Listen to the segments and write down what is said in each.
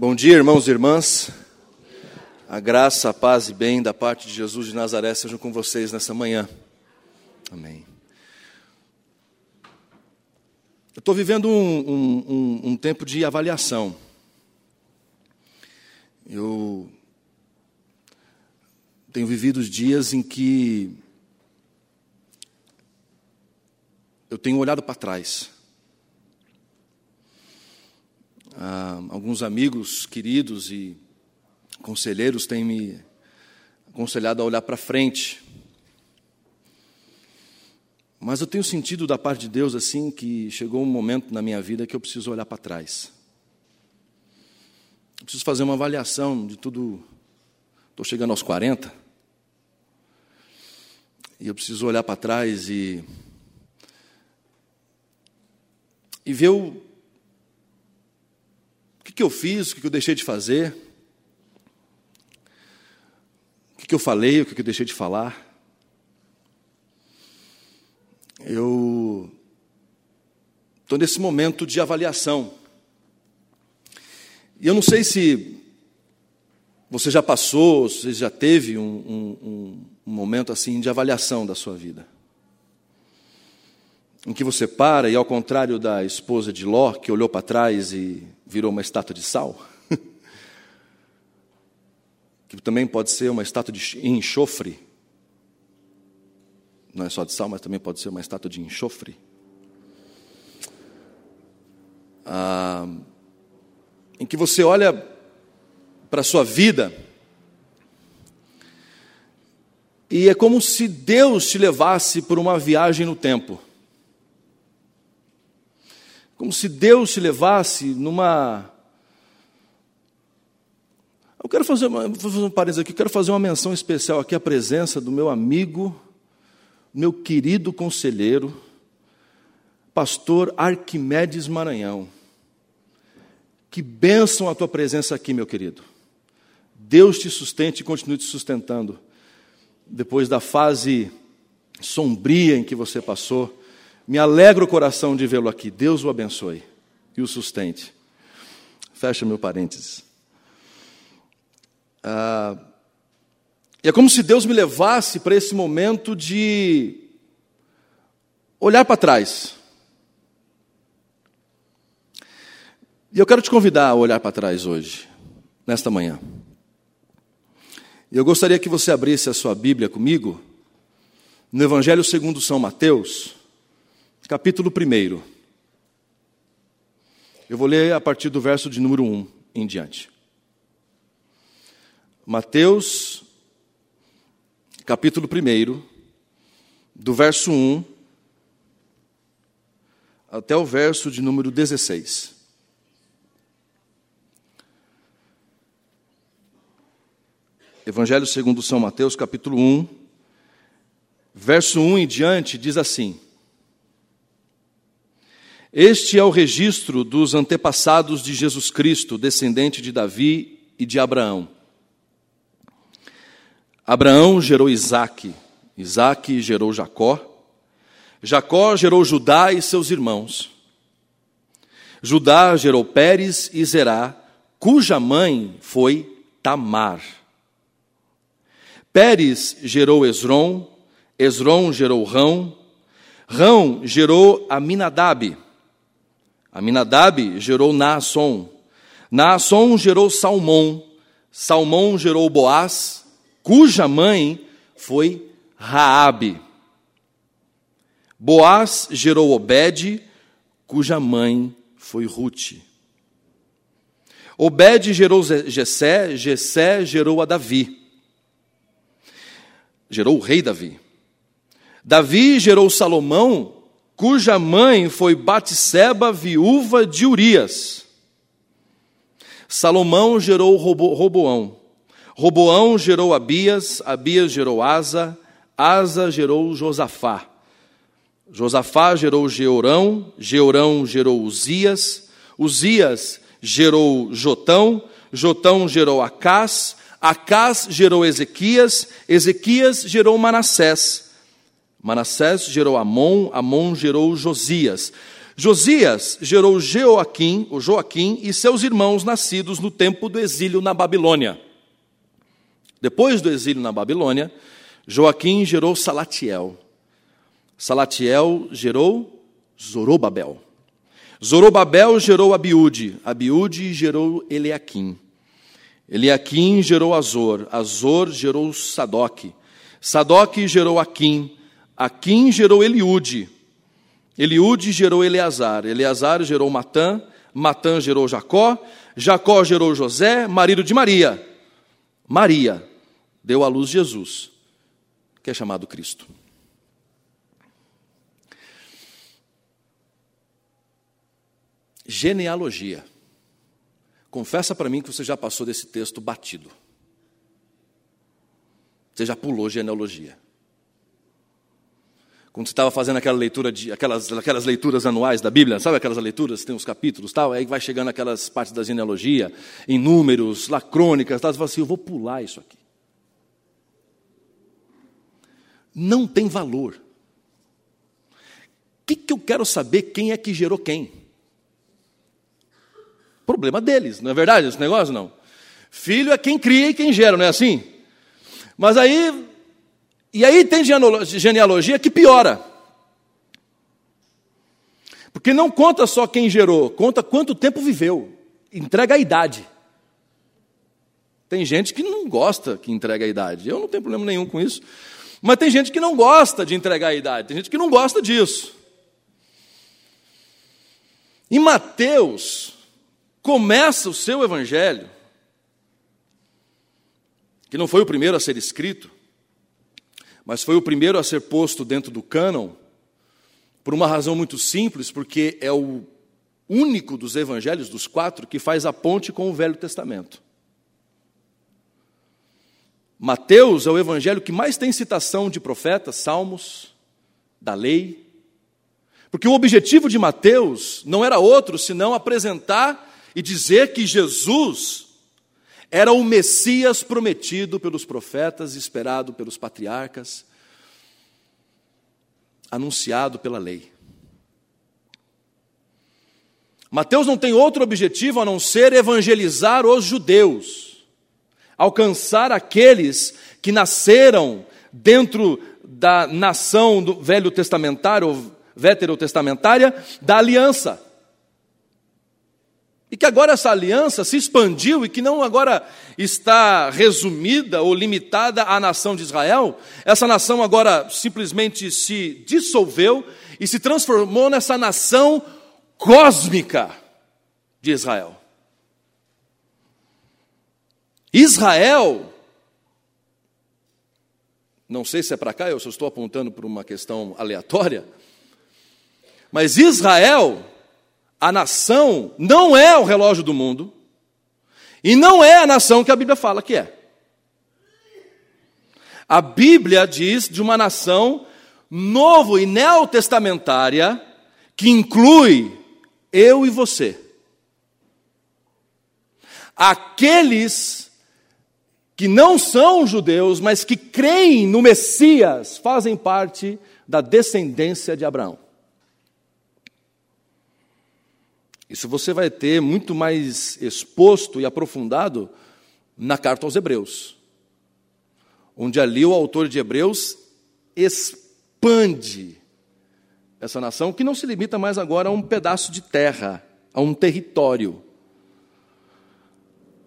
Bom dia, irmãos e irmãs. A graça, a paz e bem da parte de Jesus de Nazaré sejam com vocês nessa manhã. Amém. Eu estou vivendo um, um, um, tempo de avaliação. Eu tenho vivido os dias em que eu tenho olhado para trás. Ah, alguns amigos queridos e conselheiros têm me aconselhado a olhar para frente. Mas eu tenho sentido da parte de Deus assim que chegou um momento na minha vida que eu preciso olhar para trás. Eu preciso fazer uma avaliação de tudo. Estou chegando aos 40. E eu preciso olhar para trás e e ver o, que, que eu fiz, o que, que eu deixei de fazer, o que, que eu falei, o que, que eu deixei de falar. Eu estou nesse momento de avaliação. E eu não sei se você já passou, se você já teve um, um, um momento assim de avaliação da sua vida em que você para e, ao contrário da esposa de Ló, que olhou para trás e virou uma estátua de sal, que também pode ser uma estátua de enxofre, não é só de sal, mas também pode ser uma estátua de enxofre. Ah, em que você olha para a sua vida e é como se Deus te levasse por uma viagem no tempo. Como se Deus te levasse numa. Eu quero fazer, uma, vou fazer um parênteses aqui, quero fazer uma menção especial aqui à presença do meu amigo, meu querido conselheiro, pastor Arquimedes Maranhão. Que bênção a tua presença aqui, meu querido. Deus te sustente e continue te sustentando. Depois da fase sombria em que você passou, me alegra o coração de vê-lo aqui. Deus o abençoe e o sustente. Fecha meu parênteses. Ah, e é como se Deus me levasse para esse momento de olhar para trás. E eu quero te convidar a olhar para trás hoje, nesta manhã. E eu gostaria que você abrisse a sua Bíblia comigo no Evangelho segundo São Mateus capítulo 1. Eu vou ler a partir do verso de número 1 em diante. Mateus, capítulo 1, do verso 1 até o verso de número 16. Evangelho segundo São Mateus, capítulo 1, verso 1 em diante, diz assim: este é o registro dos antepassados de Jesus Cristo, descendente de Davi e de Abraão. Abraão gerou Isaque, Isaque gerou Jacó, Jacó gerou Judá e seus irmãos. Judá gerou Pérez e Zerá, cuja mãe foi Tamar. Pérez gerou Esron, Esron gerou Rão, Rão gerou Aminadab. Aminadab gerou Naasson. Naasson gerou Salmão. Salmão gerou Boaz, cuja mãe foi Raabe. Boaz gerou Obed, cuja mãe foi Ruth. Obed gerou Jessé, Jessé gerou a Davi. Gerou o rei Davi. Davi gerou Salomão, cuja mãe foi Batseba, viúva de Urias. Salomão gerou Roboão. Roboão gerou Abias, Abias gerou Asa, Asa gerou Josafá. Josafá gerou Georão, Georão gerou Uzias, Uzias gerou Jotão, Jotão gerou Acás, Acás gerou Ezequias, Ezequias gerou Manassés. Manassés gerou Amon, Amon gerou Josias. Josias gerou Joaquim, o Joaquim e seus irmãos nascidos no tempo do exílio na Babilônia. Depois do exílio na Babilônia, Joaquim gerou Salatiel. Salatiel gerou Zorobabel. Zorobabel gerou Abiúde. Abiúde gerou Eliaquim. Eliaquim gerou Azor. Azor gerou Sadoc. Sadoc gerou Aquim. Aquim gerou Eliúde. Eliúde gerou Eleazar, Eleazar gerou Matã, Matã gerou Jacó, Jacó gerou José, marido de Maria. Maria deu à luz Jesus, que é chamado Cristo. Genealogia. Confessa para mim que você já passou desse texto batido. Você já pulou genealogia. Quando você estava fazendo aquela leitura de aquelas, aquelas leituras anuais da Bíblia, sabe aquelas leituras, tem os capítulos tal, aí vai chegando aquelas partes da genealogia, em números, lá crônicas, tal, você fala assim, eu vou pular isso aqui. Não tem valor. O que, que eu quero saber quem é que gerou quem? Problema deles, não é verdade esse negócio? Não. Filho é quem cria e quem gera, não é assim? Mas aí e aí tem genealogia que piora. Porque não conta só quem gerou, conta quanto tempo viveu, entrega a idade. Tem gente que não gosta que entrega a idade. Eu não tenho problema nenhum com isso. Mas tem gente que não gosta de entregar a idade, tem gente que não gosta disso. Em Mateus, começa o seu evangelho, que não foi o primeiro a ser escrito, mas foi o primeiro a ser posto dentro do cânon, por uma razão muito simples, porque é o único dos evangelhos, dos quatro, que faz a ponte com o Velho Testamento. Mateus é o evangelho que mais tem citação de profetas, salmos, da lei. Porque o objetivo de Mateus não era outro senão apresentar e dizer que Jesus era o Messias prometido pelos profetas, esperado pelos patriarcas, anunciado pela lei. Mateus não tem outro objetivo a não ser evangelizar os judeus, alcançar aqueles que nasceram dentro da nação do Velho Testamentário, veterotestamentária, da aliança. E que agora essa aliança se expandiu e que não agora está resumida ou limitada à nação de Israel, essa nação agora simplesmente se dissolveu e se transformou nessa nação cósmica de Israel. Israel, não sei se é para cá, eu só estou apontando por uma questão aleatória, mas Israel a nação não é o relógio do mundo e não é a nação que a Bíblia fala que é. A Bíblia diz de uma nação novo e neotestamentária que inclui eu e você. Aqueles que não são judeus, mas que creem no Messias, fazem parte da descendência de Abraão. Isso você vai ter muito mais exposto e aprofundado na carta aos Hebreus, onde ali o autor de Hebreus expande essa nação, que não se limita mais agora a um pedaço de terra, a um território.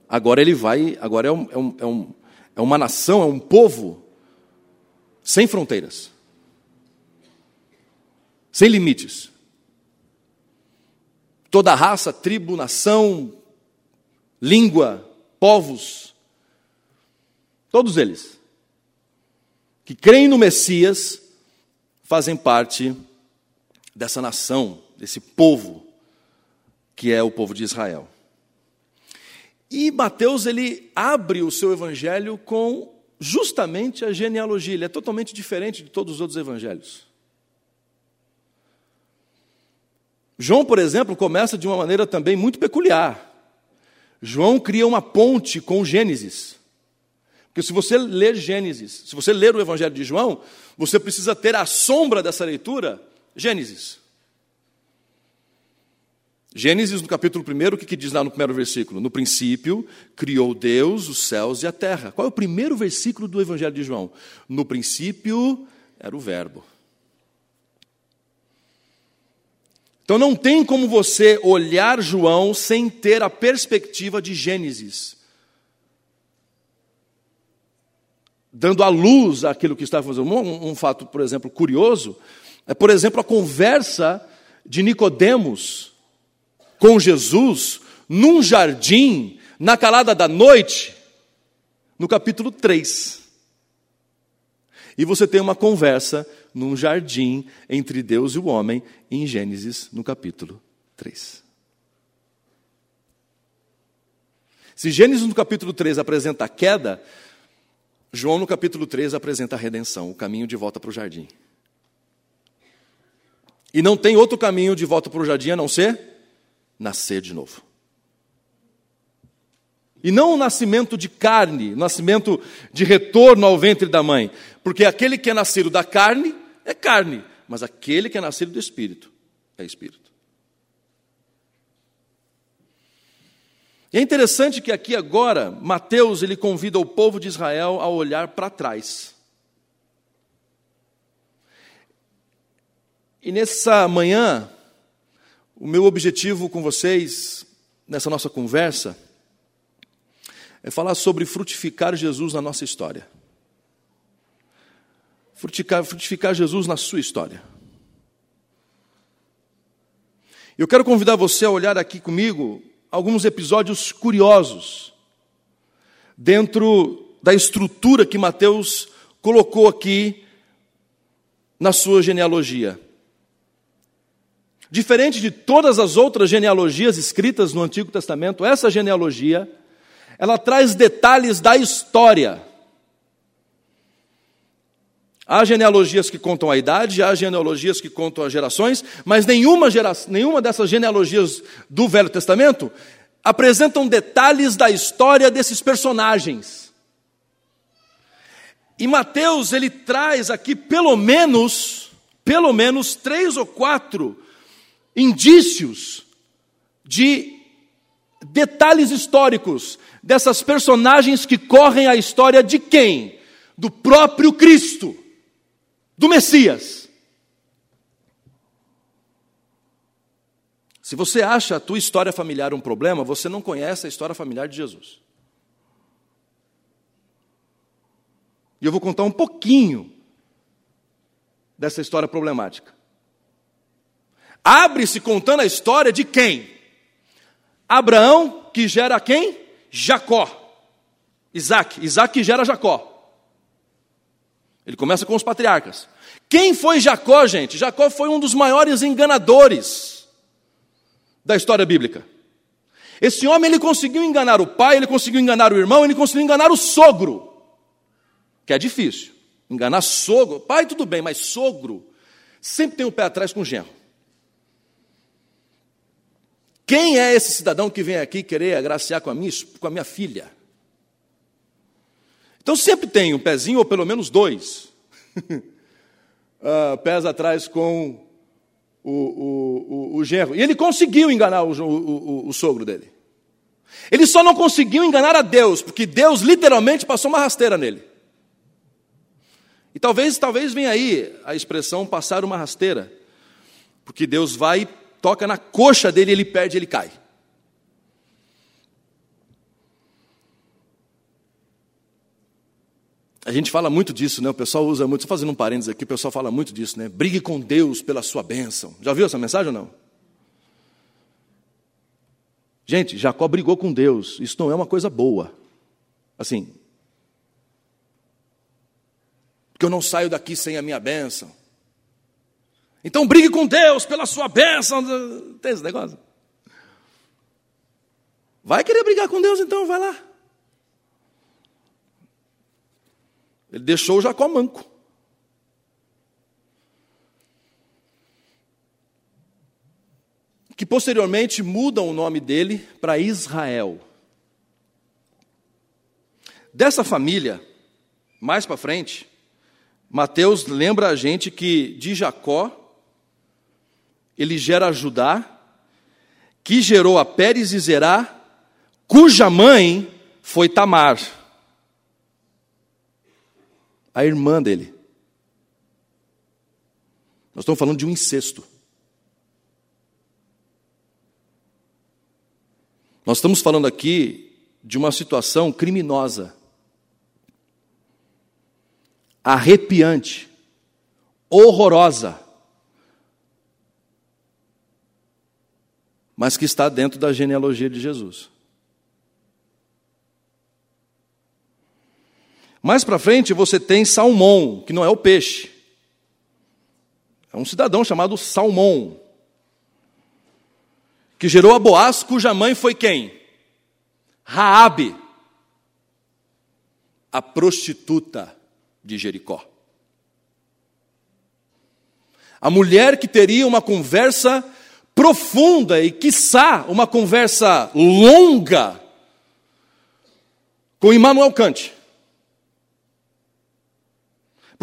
Agora ele vai, agora é, um, é, um, é, um, é uma nação, é um povo sem fronteiras, sem limites toda raça, tribo, nação, língua, povos, todos eles que creem no Messias fazem parte dessa nação, desse povo que é o povo de Israel. E Mateus ele abre o seu evangelho com justamente a genealogia, ele é totalmente diferente de todos os outros evangelhos. João, por exemplo, começa de uma maneira também muito peculiar. João cria uma ponte com Gênesis. Porque se você ler Gênesis, se você ler o Evangelho de João, você precisa ter a sombra dessa leitura, Gênesis. Gênesis, no capítulo 1, o que, que diz lá no primeiro versículo? No princípio, criou Deus os céus e a terra. Qual é o primeiro versículo do Evangelho de João? No princípio era o Verbo. Então não tem como você olhar João sem ter a perspectiva de Gênesis. Dando a luz àquilo que está fazendo. Um, um fato, por exemplo, curioso, é, por exemplo, a conversa de Nicodemos com Jesus num jardim, na calada da noite, no capítulo 3. E você tem uma conversa num jardim entre Deus e o homem, em Gênesis, no capítulo 3. Se Gênesis no capítulo 3 apresenta a queda, João no capítulo 3 apresenta a redenção, o caminho de volta para o jardim. E não tem outro caminho de volta para o jardim a não ser nascer de novo. E não o nascimento de carne, o nascimento de retorno ao ventre da mãe. Porque aquele que é nascido da carne é carne, mas aquele que é nascido do espírito é espírito. E é interessante que aqui agora Mateus ele convida o povo de Israel a olhar para trás. E nessa manhã o meu objetivo com vocês, nessa nossa conversa, é falar sobre frutificar Jesus na nossa história. Frutificar, frutificar Jesus na sua história. Eu quero convidar você a olhar aqui comigo alguns episódios curiosos dentro da estrutura que Mateus colocou aqui na sua genealogia. Diferente de todas as outras genealogias escritas no Antigo Testamento, essa genealogia, ela traz detalhes da história. Há genealogias que contam a idade, há genealogias que contam as gerações, mas nenhuma, gera, nenhuma dessas genealogias do Velho Testamento apresentam detalhes da história desses personagens. E Mateus, ele traz aqui pelo menos, pelo menos três ou quatro indícios de detalhes históricos dessas personagens que correm a história de quem? Do próprio Cristo, do Messias. Se você acha a tua história familiar um problema, você não conhece a história familiar de Jesus. E eu vou contar um pouquinho dessa história problemática abre-se contando a história de quem? Abraão, que gera quem? Jacó. Isaac. Isaac que gera Jacó. Ele começa com os patriarcas. Quem foi Jacó, gente? Jacó foi um dos maiores enganadores da história bíblica. Esse homem ele conseguiu enganar o pai, ele conseguiu enganar o irmão, ele conseguiu enganar o sogro, que é difícil. Enganar sogro, pai tudo bem, mas sogro sempre tem o um pé atrás com o genro. Quem é esse cidadão que vem aqui querer agraciar com a minha, com a minha filha? Então sempre tem um pezinho, ou pelo menos dois, uh, pés atrás com o, o, o, o, genro. E ele conseguiu enganar o, sogro dele. Ele só não conseguiu enganar a Deus, porque Deus literalmente passou uma rasteira nele. E talvez, talvez venha aí a expressão passar uma rasteira, porque Deus vai toca na coxa dele, ele perde, ele cai. A gente fala muito disso, né? O pessoal usa muito, estou fazendo um parênteses aqui, o pessoal fala muito disso, né? Brigue com Deus pela sua bênção. Já viu essa mensagem ou não? Gente, Jacó brigou com Deus, isso não é uma coisa boa. Assim, porque eu não saio daqui sem a minha bênção. Então brigue com Deus pela sua bênção. Tem esse negócio? Vai querer brigar com Deus, então vai lá. Ele deixou Jacó manco. Que posteriormente mudam o nome dele para Israel. Dessa família, mais para frente, Mateus lembra a gente que de Jacó ele gera Judá, que gerou a Pérez e Zerá, cuja mãe foi Tamar, a irmã dele. Nós estamos falando de um incesto. Nós estamos falando aqui de uma situação criminosa, arrepiante, horrorosa, mas que está dentro da genealogia de Jesus. Mais para frente você tem Salmão, que não é o peixe. É um cidadão chamado Salmão, que gerou a Boaz, cuja mãe foi quem? Raabe, a prostituta de Jericó. A mulher que teria uma conversa profunda e, quiçá, uma conversa longa com Immanuel Kant.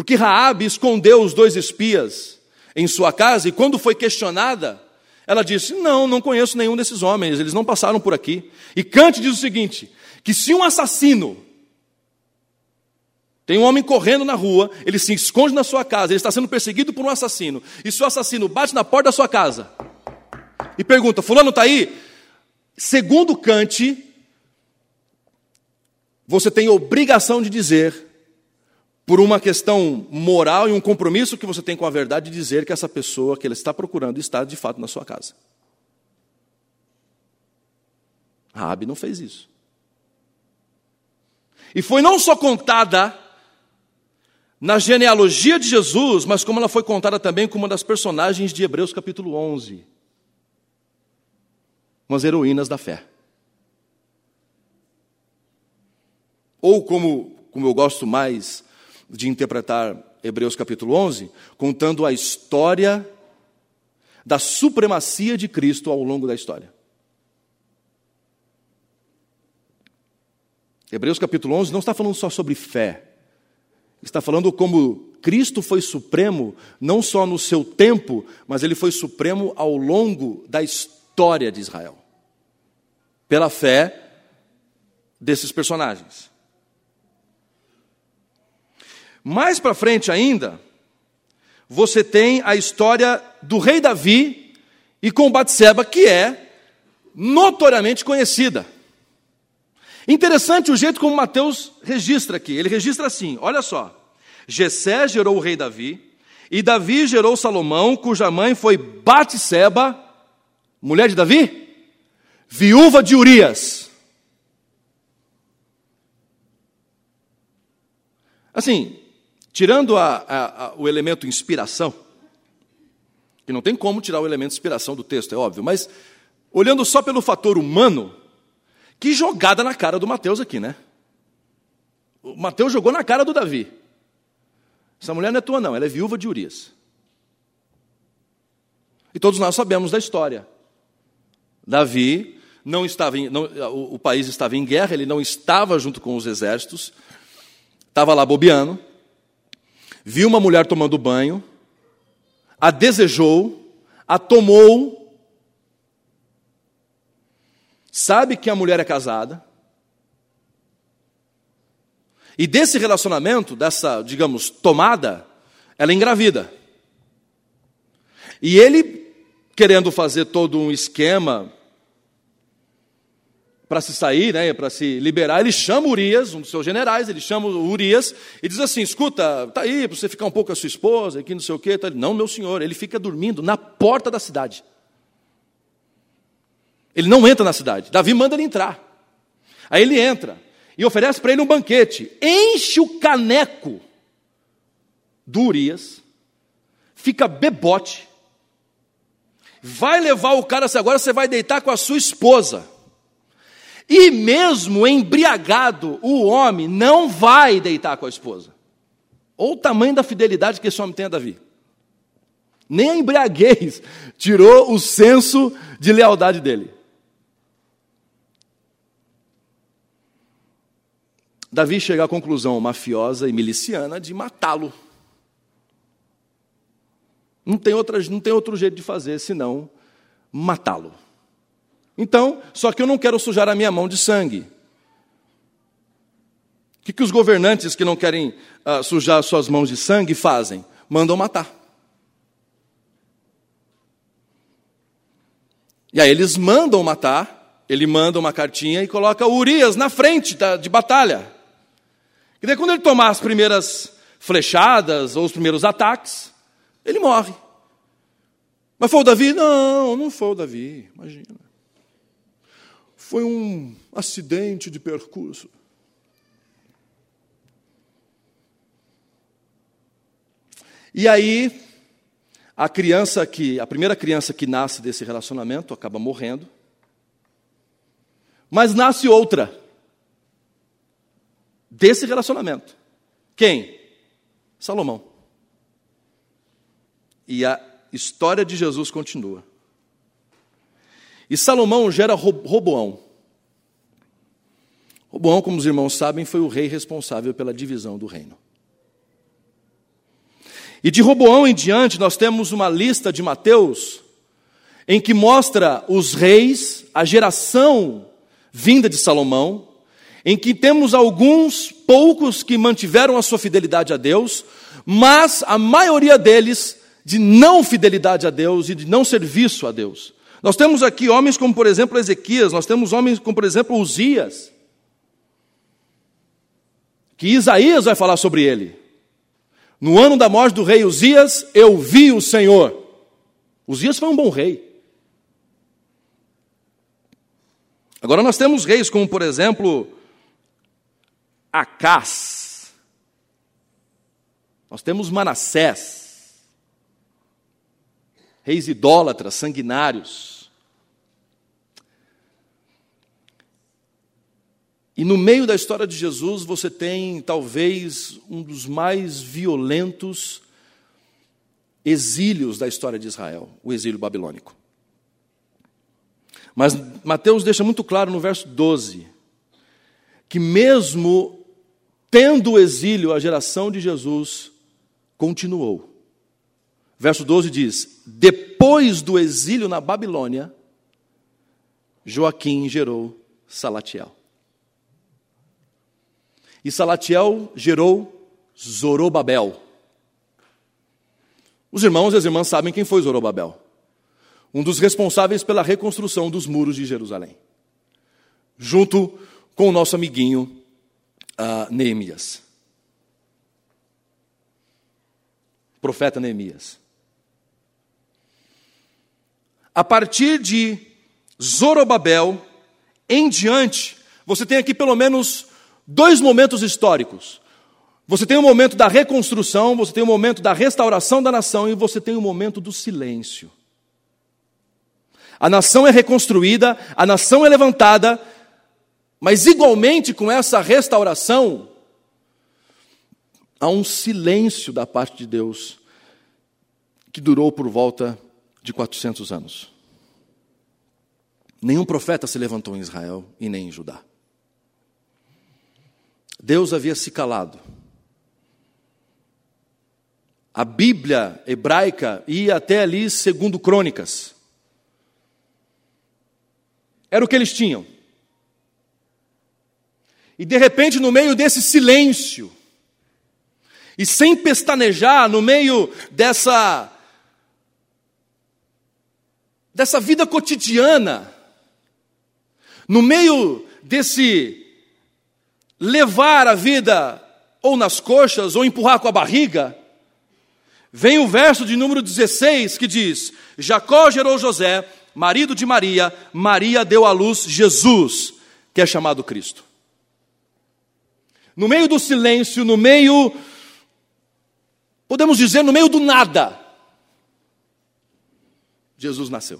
Porque Raabe escondeu os dois espias em sua casa e quando foi questionada, ela disse: "Não, não conheço nenhum desses homens, eles não passaram por aqui". E Kant diz o seguinte: que se um assassino tem um homem correndo na rua, ele se esconde na sua casa, ele está sendo perseguido por um assassino, e se o assassino bate na porta da sua casa, e pergunta: Fulano está aí? Segundo Kant, você tem obrigação de dizer, por uma questão moral e um compromisso que você tem com a verdade, de dizer que essa pessoa que ele está procurando está de fato na sua casa. Rabi não fez isso. E foi não só contada na genealogia de Jesus, mas como ela foi contada também como uma das personagens de Hebreus capítulo 11 umas heroínas da fé. Ou como, como eu gosto mais de interpretar Hebreus capítulo 11, contando a história da supremacia de Cristo ao longo da história. Hebreus capítulo 11 não está falando só sobre fé, está falando como Cristo foi supremo, não só no seu tempo, mas ele foi supremo ao longo da história de Israel pela fé desses personagens. Mais para frente ainda, você tem a história do rei Davi e com Batseba, que é notoriamente conhecida. Interessante o jeito como Mateus registra aqui. Ele registra assim: olha só. Jessé gerou o rei Davi, e Davi gerou Salomão, cuja mãe foi Batseba, mulher de Davi, viúva de Urias. Assim, tirando a, a, a, o elemento inspiração, que não tem como tirar o elemento inspiração do texto, é óbvio, mas olhando só pelo fator humano, que jogada na cara do Mateus aqui, né? O Mateus jogou na cara do Davi. Essa mulher não é tua, não, ela é viúva de Urias. E todos nós sabemos da história. Davi não estava em, não, o, o país estava em guerra, ele não estava junto com os exércitos, estava lá bobeando, viu uma mulher tomando banho, a desejou, a tomou, sabe que a mulher é casada, e desse relacionamento, dessa, digamos, tomada, ela engravida. E ele, querendo fazer todo um esquema para se sair, né, para se liberar, ele chama Urias, um dos seus generais, ele chama Urias e diz assim: escuta, tá aí para você ficar um pouco com a sua esposa, aqui não sei o quê. Tá, não, meu senhor, ele fica dormindo na porta da cidade. Ele não entra na cidade. Davi manda ele entrar. Aí ele entra e oferece para ele um banquete, enche o caneco do Urias, fica bebote, vai levar o cara, agora você vai deitar com a sua esposa. E mesmo embriagado, o homem não vai deitar com a esposa. Ou o tamanho da fidelidade que esse homem tem a Davi. Nem a embriaguez tirou o senso de lealdade dele. Davi chega à conclusão mafiosa e miliciana de matá-lo. Não tem, outra, não tem outro jeito de fazer senão matá-lo. Então, só que eu não quero sujar a minha mão de sangue. O que, que os governantes que não querem uh, sujar suas mãos de sangue fazem? Mandam matar. E aí eles mandam matar, ele manda uma cartinha e coloca Urias na frente da, de batalha. E daí quando ele tomar as primeiras flechadas ou os primeiros ataques, ele morre. Mas foi o Davi? Não, não foi o Davi, imagina. Foi um acidente de percurso. E aí, a criança que, a primeira criança que nasce desse relacionamento acaba morrendo. Mas nasce outra desse relacionamento. Quem? Salomão. E a história de Jesus continua. E Salomão gera Roboão. Roboão, como os irmãos sabem, foi o rei responsável pela divisão do reino. E de Roboão em diante, nós temos uma lista de Mateus, em que mostra os reis, a geração vinda de Salomão, em que temos alguns poucos que mantiveram a sua fidelidade a Deus, mas a maioria deles de não fidelidade a Deus e de não serviço a Deus. Nós temos aqui homens como, por exemplo, Ezequias, nós temos homens como, por exemplo, Uzias, que Isaías vai falar sobre ele. No ano da morte do rei Uzias, eu vi o Senhor. Uzias foi um bom rei. Agora nós temos reis como, por exemplo, Acás. Nós temos Manassés. Reis idólatras, sanguinários. E no meio da história de Jesus, você tem talvez um dos mais violentos exílios da história de Israel, o exílio babilônico. Mas Mateus deixa muito claro no verso 12 que, mesmo tendo o exílio, a geração de Jesus continuou. Verso 12 diz: Depois do exílio na Babilônia, Joaquim gerou Salatiel. E Salatiel gerou Zorobabel. Os irmãos e as irmãs sabem quem foi Zorobabel. Um dos responsáveis pela reconstrução dos muros de Jerusalém. Junto com o nosso amiguinho uh, Neemias. Profeta Neemias. A partir de Zorobabel em diante, você tem aqui pelo menos dois momentos históricos. Você tem o momento da reconstrução, você tem o momento da restauração da nação e você tem o momento do silêncio. A nação é reconstruída, a nação é levantada, mas igualmente com essa restauração, há um silêncio da parte de Deus que durou por volta de 400 anos. Nenhum profeta se levantou em Israel e nem em Judá. Deus havia se calado. A Bíblia hebraica ia até ali segundo Crônicas. Era o que eles tinham. E de repente, no meio desse silêncio, e sem pestanejar, no meio dessa dessa vida cotidiana, no meio desse levar a vida ou nas coxas ou empurrar com a barriga, vem o verso de número 16 que diz: Jacó gerou José, marido de Maria, Maria deu à luz Jesus, que é chamado Cristo. No meio do silêncio, no meio, podemos dizer, no meio do nada, Jesus nasceu.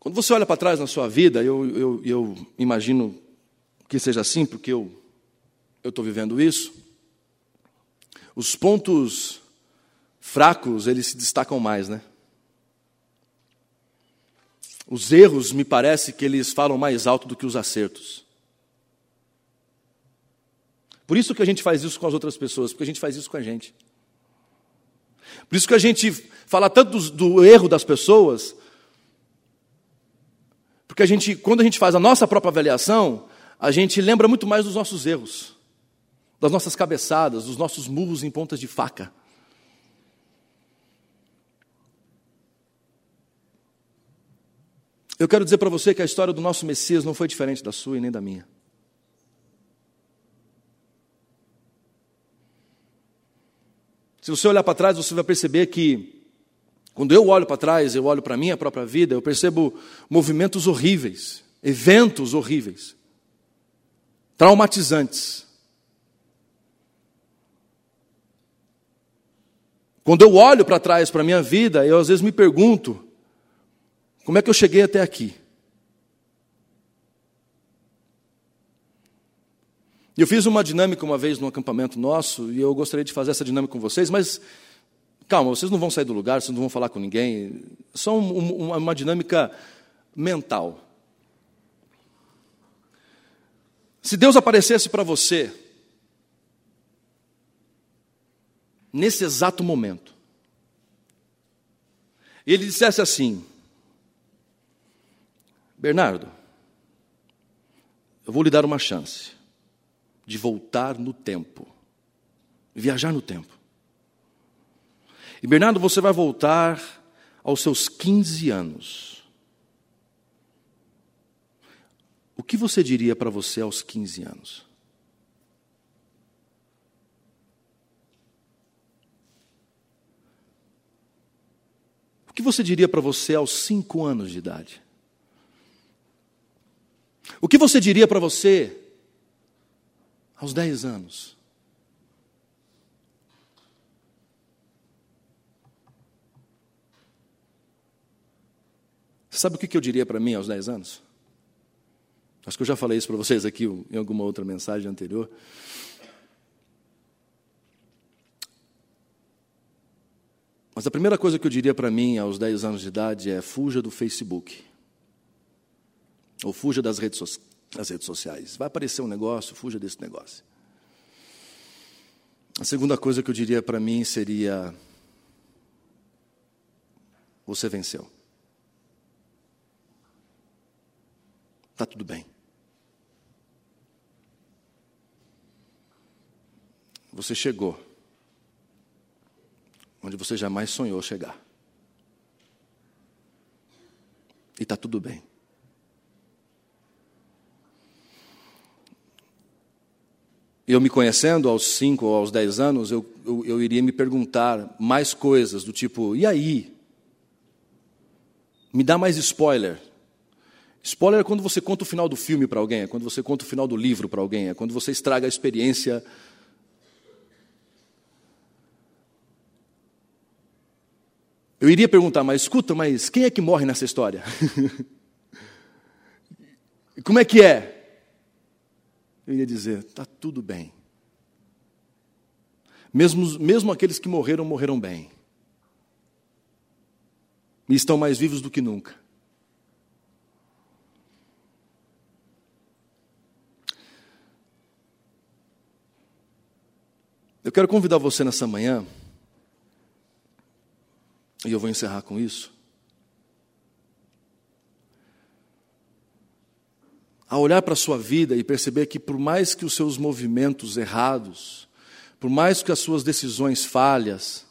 Quando você olha para trás na sua vida, eu, eu, eu imagino que seja assim, porque eu estou vivendo isso, os pontos fracos, eles se destacam mais, né? Os erros, me parece que eles falam mais alto do que os acertos. Por isso que a gente faz isso com as outras pessoas, porque a gente faz isso com a gente. Por isso que a gente fala tanto do, do erro das pessoas, porque a gente, quando a gente faz a nossa própria avaliação, a gente lembra muito mais dos nossos erros, das nossas cabeçadas, dos nossos murros em pontas de faca. Eu quero dizer para você que a história do nosso Messias não foi diferente da sua e nem da minha. Se você olhar para trás, você vai perceber que, quando eu olho para trás, eu olho para a minha própria vida, eu percebo movimentos horríveis, eventos horríveis, traumatizantes. Quando eu olho para trás para a minha vida, eu às vezes me pergunto: como é que eu cheguei até aqui? Eu fiz uma dinâmica uma vez no acampamento nosso, e eu gostaria de fazer essa dinâmica com vocês, mas calma, vocês não vão sair do lugar, vocês não vão falar com ninguém, só um, uma dinâmica mental. Se Deus aparecesse para você, nesse exato momento, e ele dissesse assim: Bernardo, eu vou lhe dar uma chance de voltar no tempo, viajar no tempo. E Bernardo, você vai voltar aos seus 15 anos. O que você diria para você aos 15 anos? O que você diria para você aos 5 anos de idade? O que você diria para você aos 10 anos? Sabe o que eu diria para mim aos 10 anos? Acho que eu já falei isso para vocês aqui em alguma outra mensagem anterior. Mas a primeira coisa que eu diria para mim aos 10 anos de idade é: fuja do Facebook. Ou fuja das redes, so das redes sociais. Vai aparecer um negócio, fuja desse negócio. A segunda coisa que eu diria para mim seria: você venceu. Está tudo bem. Você chegou onde você jamais sonhou chegar. E está tudo bem. Eu me conhecendo aos 5 ou aos 10 anos, eu, eu, eu, iria me perguntar mais coisas, do tipo, e aí? Me dá mais spoiler. Spoiler é quando você conta o final do filme para alguém, é quando você conta o final do livro para alguém, é quando você estraga a experiência. Eu iria perguntar, mas escuta, mas quem é que morre nessa história? Como é que é? Eu ia dizer: está tudo bem. Mesmo, mesmo aqueles que morreram, morreram bem. E estão mais vivos do que nunca. Eu quero convidar você nessa manhã, e eu vou encerrar com isso, a olhar para a sua vida e perceber que, por mais que os seus movimentos errados, por mais que as suas decisões falhas,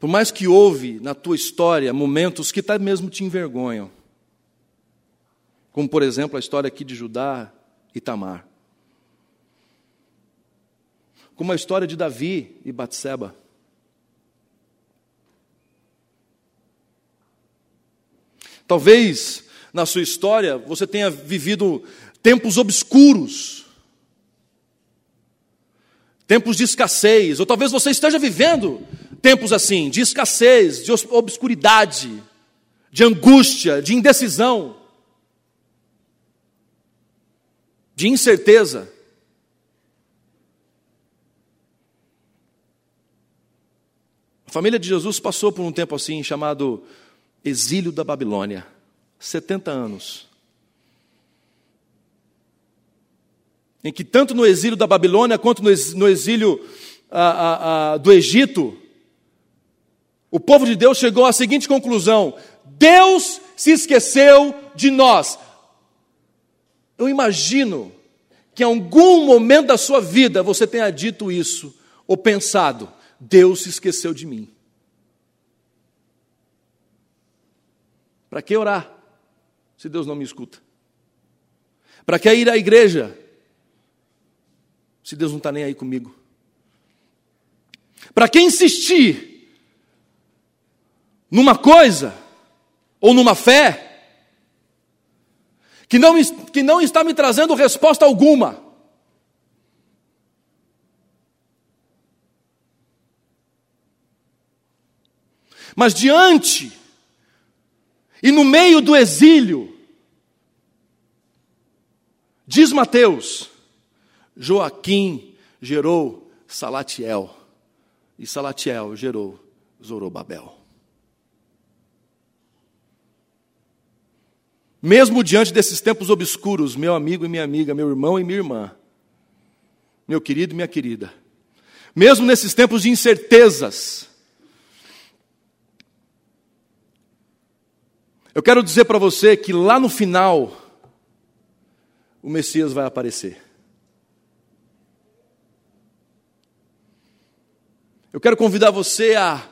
por mais que houve na tua história momentos que até mesmo te envergonham, como por exemplo a história aqui de Judá e Tamar, como a história de Davi e Batseba. Talvez na sua história você tenha vivido tempos obscuros, tempos de escassez, ou talvez você esteja vivendo tempos assim, de escassez, de obscuridade, de angústia, de indecisão, de incerteza. A família de Jesus passou por um tempo assim chamado exílio da Babilônia. 70 anos. Em que, tanto no exílio da Babilônia quanto no exílio ah, ah, ah, do Egito, o povo de Deus chegou à seguinte conclusão: Deus se esqueceu de nós. Eu imagino que em algum momento da sua vida você tenha dito isso, ou pensado: Deus se esqueceu de mim. Para que orar, se Deus não me escuta? Para que ir à igreja, se Deus não está nem aí comigo? Para que insistir numa coisa ou numa fé que não, que não está me trazendo resposta alguma? Mas diante e no meio do exílio, diz Mateus, Joaquim gerou Salatiel, e Salatiel gerou Zorobabel. Mesmo diante desses tempos obscuros, meu amigo e minha amiga, meu irmão e minha irmã, meu querido e minha querida, mesmo nesses tempos de incertezas, Eu quero dizer para você que lá no final, o Messias vai aparecer. Eu quero convidar você a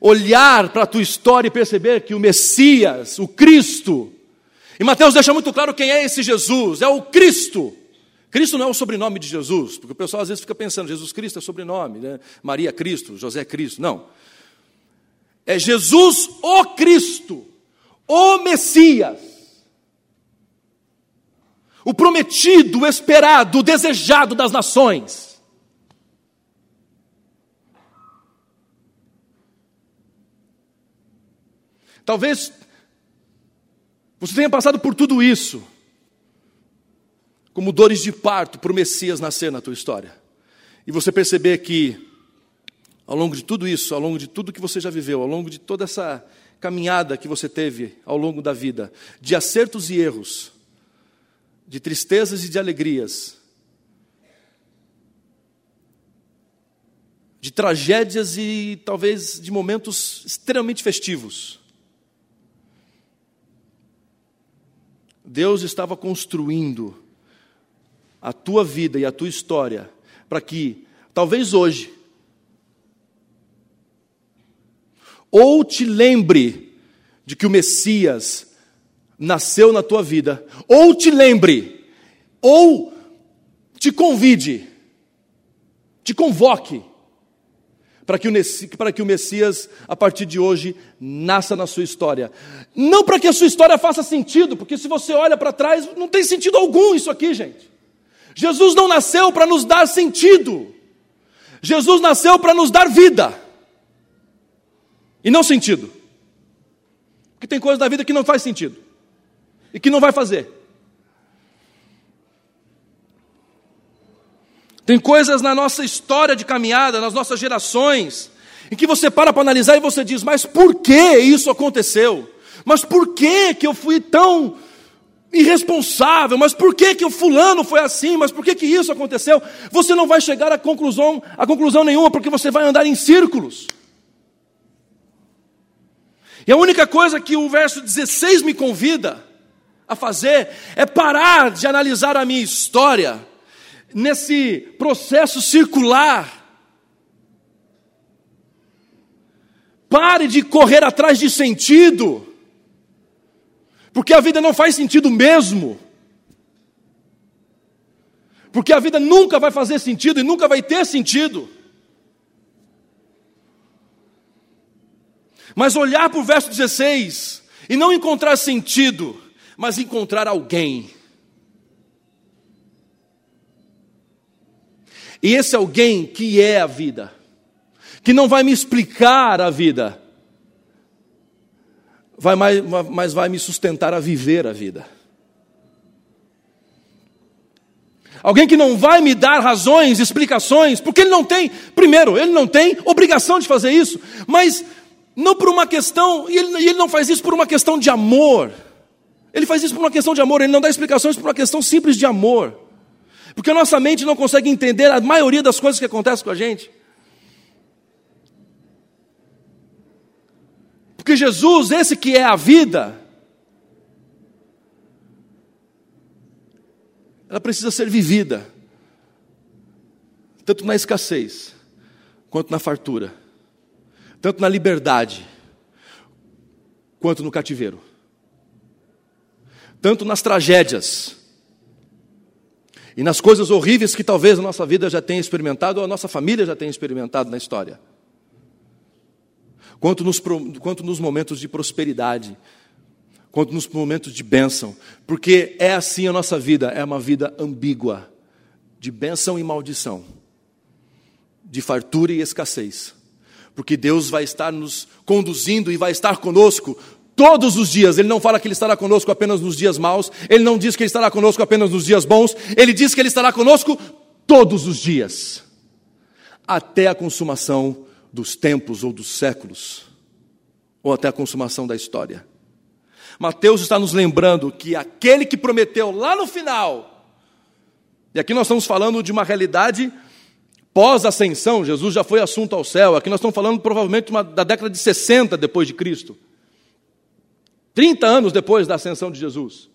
olhar para a tua história e perceber que o Messias, o Cristo, e Mateus deixa muito claro quem é esse Jesus, é o Cristo. Cristo não é o sobrenome de Jesus, porque o pessoal às vezes fica pensando, Jesus Cristo é sobrenome, né? Maria Cristo, José Cristo. Não. É Jesus o Cristo o Messias, o prometido, o esperado, o desejado das nações. Talvez você tenha passado por tudo isso, como dores de parto para o Messias nascer na tua história, e você perceber que, ao longo de tudo isso, ao longo de tudo que você já viveu, ao longo de toda essa caminhada que você teve ao longo da vida, de acertos e erros, de tristezas e de alegrias, de tragédias e talvez de momentos extremamente festivos. Deus estava construindo a tua vida e a tua história para que, talvez hoje, ou te lembre de que o Messias nasceu na tua vida, ou te lembre, ou te convide, te convoque, para que, o, para que o Messias, a partir de hoje, nasça na sua história. Não para que a sua história faça sentido, porque se você olha para trás, não tem sentido algum isso aqui, gente. Jesus não nasceu para nos dar sentido, Jesus nasceu para nos dar vida. E não sentido. Porque tem coisas na vida que não faz sentido. E que não vai fazer. Tem coisas na nossa história de caminhada, nas nossas gerações, em que você para para analisar e você diz: Mas por que isso aconteceu? Mas por que, que eu fui tão irresponsável? Mas por que, que o fulano foi assim? Mas por que, que isso aconteceu? Você não vai chegar a conclusão, a conclusão nenhuma, porque você vai andar em círculos. E a única coisa que o verso 16 me convida a fazer é parar de analisar a minha história nesse processo circular. Pare de correr atrás de sentido, porque a vida não faz sentido mesmo. Porque a vida nunca vai fazer sentido e nunca vai ter sentido. Mas olhar para o verso 16 e não encontrar sentido, mas encontrar alguém. E esse alguém que é a vida, que não vai me explicar a vida, vai mais, mas vai me sustentar a viver a vida. Alguém que não vai me dar razões, explicações, porque ele não tem, primeiro, ele não tem obrigação de fazer isso, mas não por uma questão, e ele, ele não faz isso por uma questão de amor. Ele faz isso por uma questão de amor, ele não dá explicações por uma questão simples de amor. Porque a nossa mente não consegue entender a maioria das coisas que acontecem com a gente. Porque Jesus, esse que é a vida, ela precisa ser vivida, tanto na escassez, quanto na fartura, tanto na liberdade, quanto no cativeiro, tanto nas tragédias, e nas coisas horríveis que talvez a nossa vida já tenha experimentado ou a nossa família já tenha experimentado na história. Quanto nos, quanto nos momentos de prosperidade, quanto nos momentos de bênção, porque é assim a nossa vida, é uma vida ambígua, de bênção e maldição, de fartura e escassez, porque Deus vai estar nos conduzindo e vai estar conosco todos os dias. Ele não fala que Ele estará conosco apenas nos dias maus, Ele não diz que Ele estará conosco apenas nos dias bons, Ele diz que Ele estará conosco todos os dias, até a consumação dos tempos ou dos séculos, ou até a consumação da história. Mateus está nos lembrando que aquele que prometeu lá no final, e aqui nós estamos falando de uma realidade pós-ascensão, Jesus já foi assunto ao céu, aqui nós estamos falando provavelmente uma, da década de 60 depois de Cristo. 30 anos depois da ascensão de Jesus.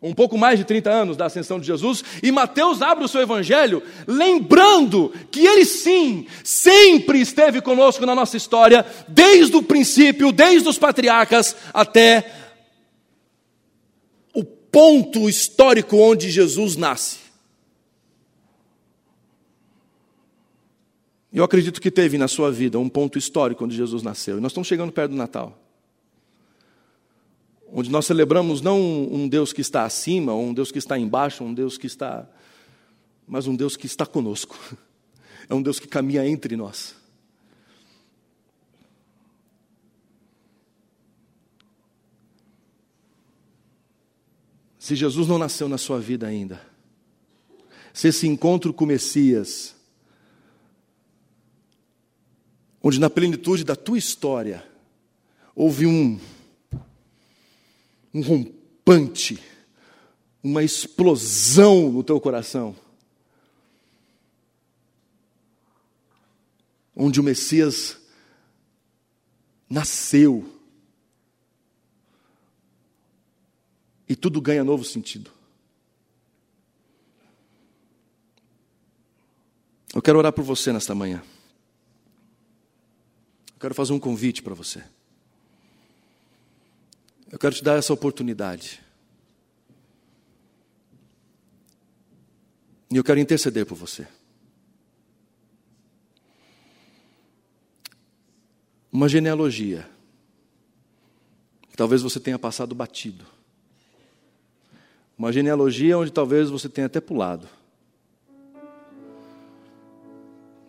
Um pouco mais de 30 anos da ascensão de Jesus, e Mateus abre o seu evangelho lembrando que ele sim, sempre esteve conosco na nossa história, desde o princípio, desde os patriarcas até o ponto histórico onde Jesus nasce. Eu acredito que teve na sua vida um ponto histórico onde Jesus nasceu. E nós estamos chegando perto do Natal onde nós celebramos não um Deus que está acima, ou um Deus que está embaixo, um Deus que está. mas um Deus que está conosco. É um Deus que caminha entre nós. Se Jesus não nasceu na sua vida ainda, se esse encontro com o Messias, onde na plenitude da tua história houve um um rompante, uma explosão no teu coração. Onde o Messias nasceu. E tudo ganha novo sentido. Eu quero orar por você nesta manhã. Quero fazer um convite para você. Eu quero te dar essa oportunidade. E eu quero interceder por você. Uma genealogia. Que talvez você tenha passado batido. Uma genealogia onde talvez você tenha até pulado.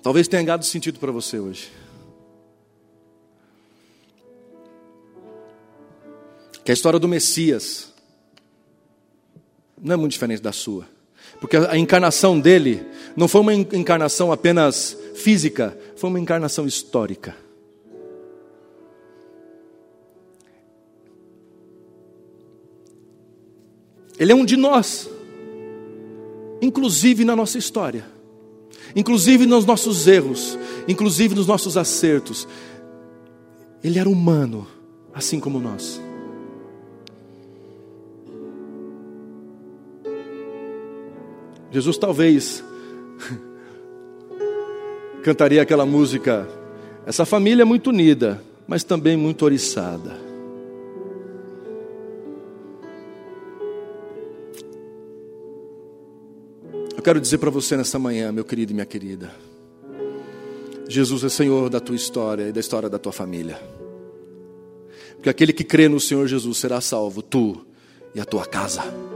Talvez tenha dado sentido para você hoje. Que a história do Messias não é muito diferente da sua. Porque a encarnação dele não foi uma encarnação apenas física, foi uma encarnação histórica. Ele é um de nós, inclusive na nossa história, inclusive nos nossos erros, inclusive nos nossos acertos. Ele era humano, assim como nós. Jesus talvez cantaria aquela música. Essa família é muito unida, mas também muito oriçada. Eu quero dizer para você nessa manhã, meu querido e minha querida. Jesus é Senhor da tua história e da história da tua família. Porque aquele que crê no Senhor Jesus será salvo, tu e a tua casa.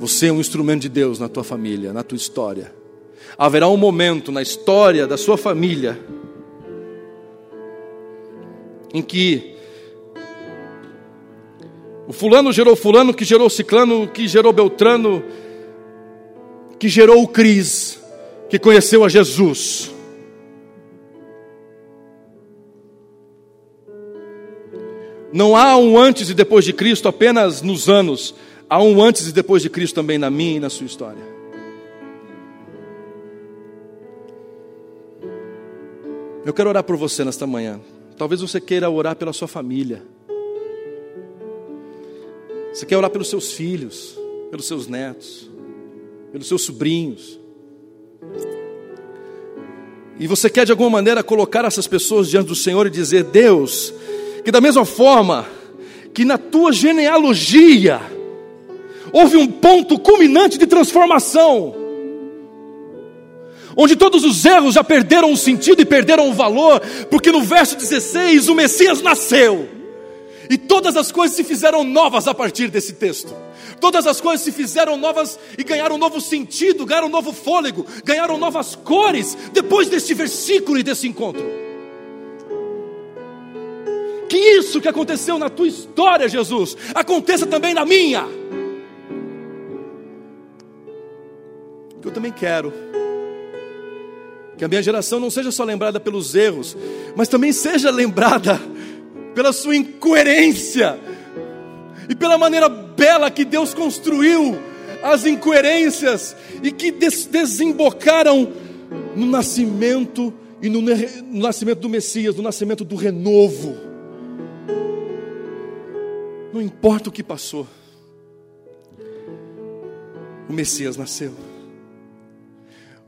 Você é um instrumento de Deus na tua família, na tua história. Haverá um momento na história da sua família em que o fulano gerou fulano, que gerou ciclano, que gerou beltrano, que gerou o Cris, que conheceu a Jesus. Não há um antes e depois de Cristo apenas nos anos, Há um antes e depois de Cristo também na minha e na sua história. Eu quero orar por você nesta manhã. Talvez você queira orar pela sua família. Você quer orar pelos seus filhos, pelos seus netos, pelos seus sobrinhos. E você quer de alguma maneira colocar essas pessoas diante do Senhor e dizer: Deus, que da mesma forma que na tua genealogia houve um ponto culminante de transformação, onde todos os erros já perderam o sentido e perderam o valor, porque no verso 16 o Messias nasceu, e todas as coisas se fizeram novas a partir desse texto. Todas as coisas se fizeram novas e ganharam um novo sentido, ganharam um novo fôlego, ganharam novas cores depois desse versículo e desse encontro. Que isso que aconteceu na tua história, Jesus, aconteça também na minha. Que eu também quero que a minha geração não seja só lembrada pelos erros, mas também seja lembrada pela sua incoerência e pela maneira bela que Deus construiu as incoerências e que des desembocaram no nascimento e no, no nascimento do Messias, no nascimento do renovo. Não importa o que passou, o Messias nasceu.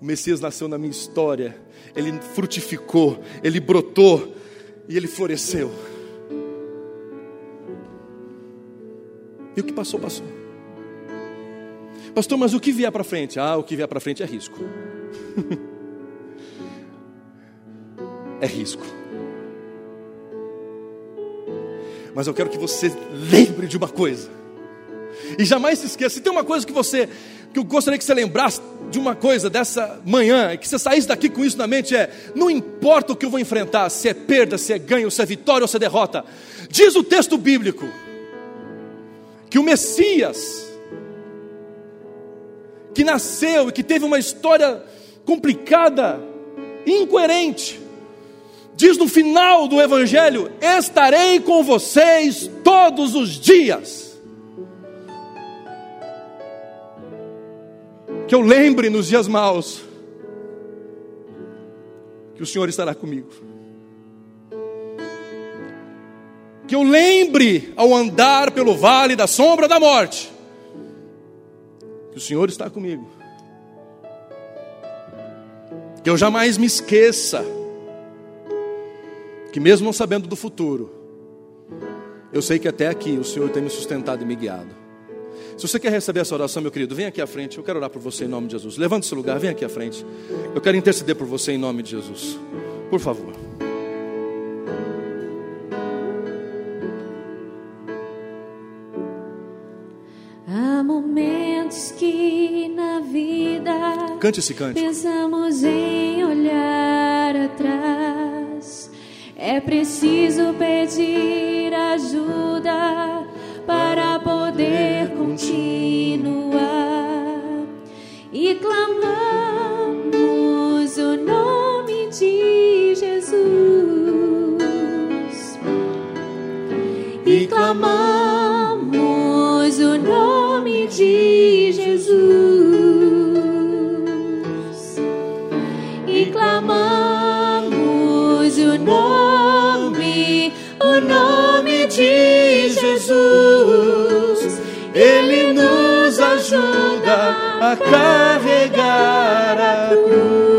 O Messias nasceu na minha história, ele frutificou, ele brotou e ele floresceu. E o que passou, passou. Pastor, mas o que vier para frente? Ah, o que vier para frente é risco. é risco. Mas eu quero que você lembre de uma coisa. E jamais se esqueça. Se tem uma coisa que você, que eu gostaria que você lembrasse de uma coisa dessa manhã, que você saísse daqui com isso na mente, é: não importa o que eu vou enfrentar, se é perda, se é ganho, se é vitória ou se é derrota. Diz o texto bíblico que o Messias, que nasceu e que teve uma história complicada, incoerente, diz no final do Evangelho: Estarei com vocês todos os dias. Que eu lembre nos dias maus que o Senhor estará comigo. Que eu lembre ao andar pelo vale da sombra da morte que o Senhor está comigo. Que eu jamais me esqueça que mesmo não sabendo do futuro, eu sei que até aqui o Senhor tem me sustentado e me guiado. Se você quer receber essa oração, meu querido, vem aqui à frente. Eu quero orar por você em nome de Jesus. Levante esse lugar, vem aqui à frente. Eu quero interceder por você em nome de Jesus. Por favor. Há momentos que na vida Cante esse cântico. pensamos em olhar atrás. É preciso pedir ajuda para poder continuar. E clamamos o nome de Jesus. E clamamos a carregar a cruz.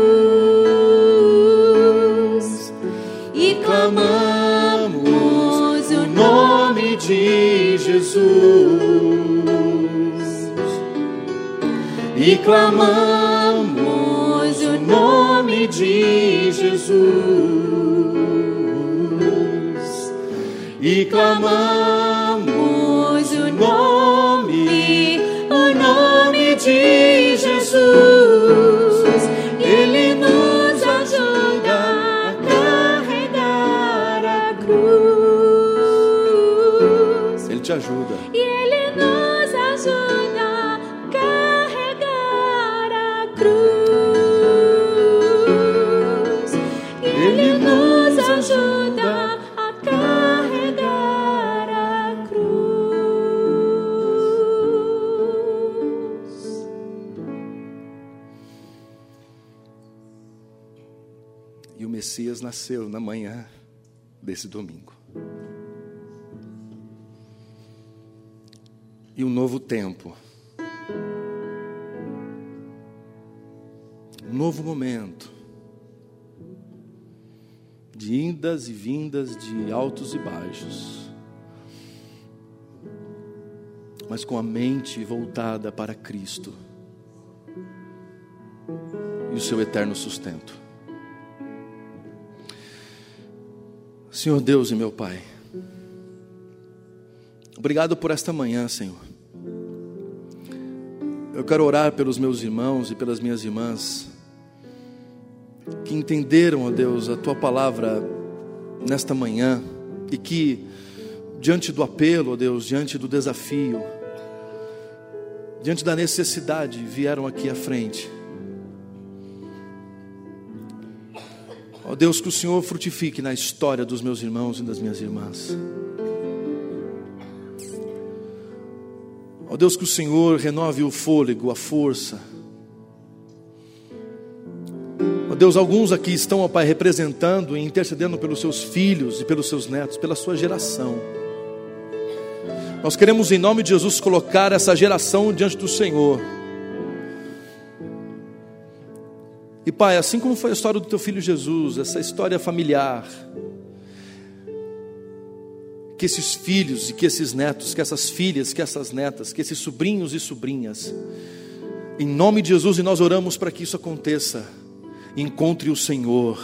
E clamamos o nome de Jesus. E clamamos o nome de Jesus. E clamamos Nasceu na manhã desse domingo. E um novo tempo. Um novo momento. De indas e vindas, de altos e baixos. Mas com a mente voltada para Cristo e o seu eterno sustento. Senhor Deus e meu Pai, obrigado por esta manhã, Senhor. Eu quero orar pelos meus irmãos e pelas minhas irmãs que entenderam, ó Deus, a tua palavra nesta manhã e que, diante do apelo, ó Deus, diante do desafio, diante da necessidade, vieram aqui à frente Ó Deus, que o Senhor frutifique na história dos meus irmãos e das minhas irmãs. Ó Deus, que o Senhor renove o fôlego, a força. Ó Deus, alguns aqui estão, ó Pai, representando e intercedendo pelos seus filhos e pelos seus netos, pela sua geração. Nós queremos, em nome de Jesus, colocar essa geração diante do Senhor. E Pai, assim como foi a história do teu filho Jesus, essa história familiar, que esses filhos e que esses netos, que essas filhas, que essas netas, que esses sobrinhos e sobrinhas, em nome de Jesus, e nós oramos para que isso aconteça, encontre o Senhor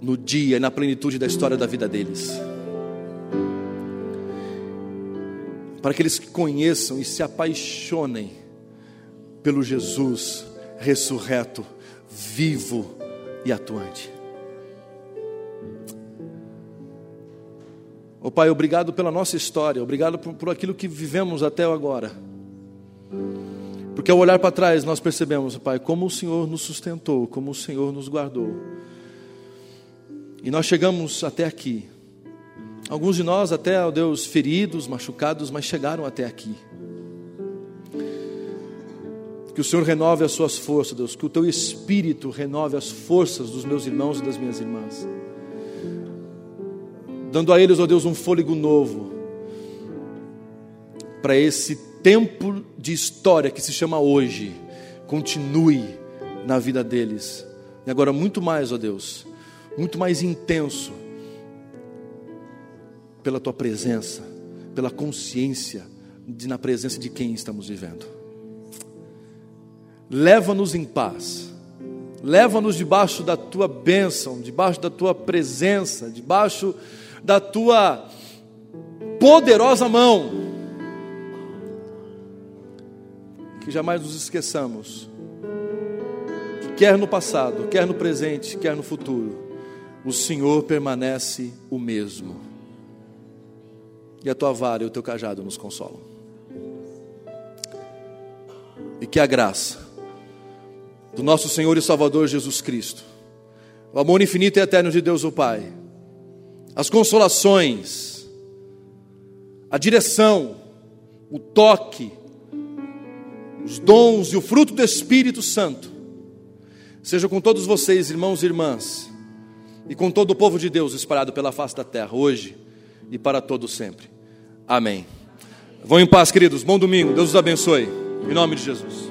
no dia e na plenitude da história da vida deles. Para que eles conheçam e se apaixonem pelo Jesus ressurreto, vivo e atuante. Oh Pai, obrigado pela nossa história, obrigado por, por aquilo que vivemos até agora. Porque ao olhar para trás nós percebemos, Pai, como o Senhor nos sustentou, como o Senhor nos guardou. E nós chegamos até aqui. Alguns de nós até, ó Deus, feridos, machucados, mas chegaram até aqui. Que o Senhor renove as suas forças, Deus. Que o teu espírito renove as forças dos meus irmãos e das minhas irmãs. Dando a eles, ó Deus, um fôlego novo. Para esse tempo de história que se chama hoje. Continue na vida deles. E agora, muito mais, ó Deus. Muito mais intenso. Pela tua presença. Pela consciência de na presença de quem estamos vivendo leva-nos em paz, leva-nos debaixo da tua bênção, debaixo da tua presença, debaixo da tua poderosa mão. Que jamais nos esqueçamos que, quer no passado, quer no presente, quer no futuro, o Senhor permanece o mesmo. E a tua vara e o teu cajado nos consolam. E que a graça do nosso Senhor e Salvador Jesus Cristo, o amor infinito e eterno de Deus o Pai, as consolações, a direção, o toque, os dons e o fruto do Espírito Santo, seja com todos vocês, irmãos e irmãs, e com todo o povo de Deus espalhado pela face da terra, hoje e para todo sempre. Amém. Vão em paz, queridos. Bom domingo. Deus os abençoe. Em nome de Jesus.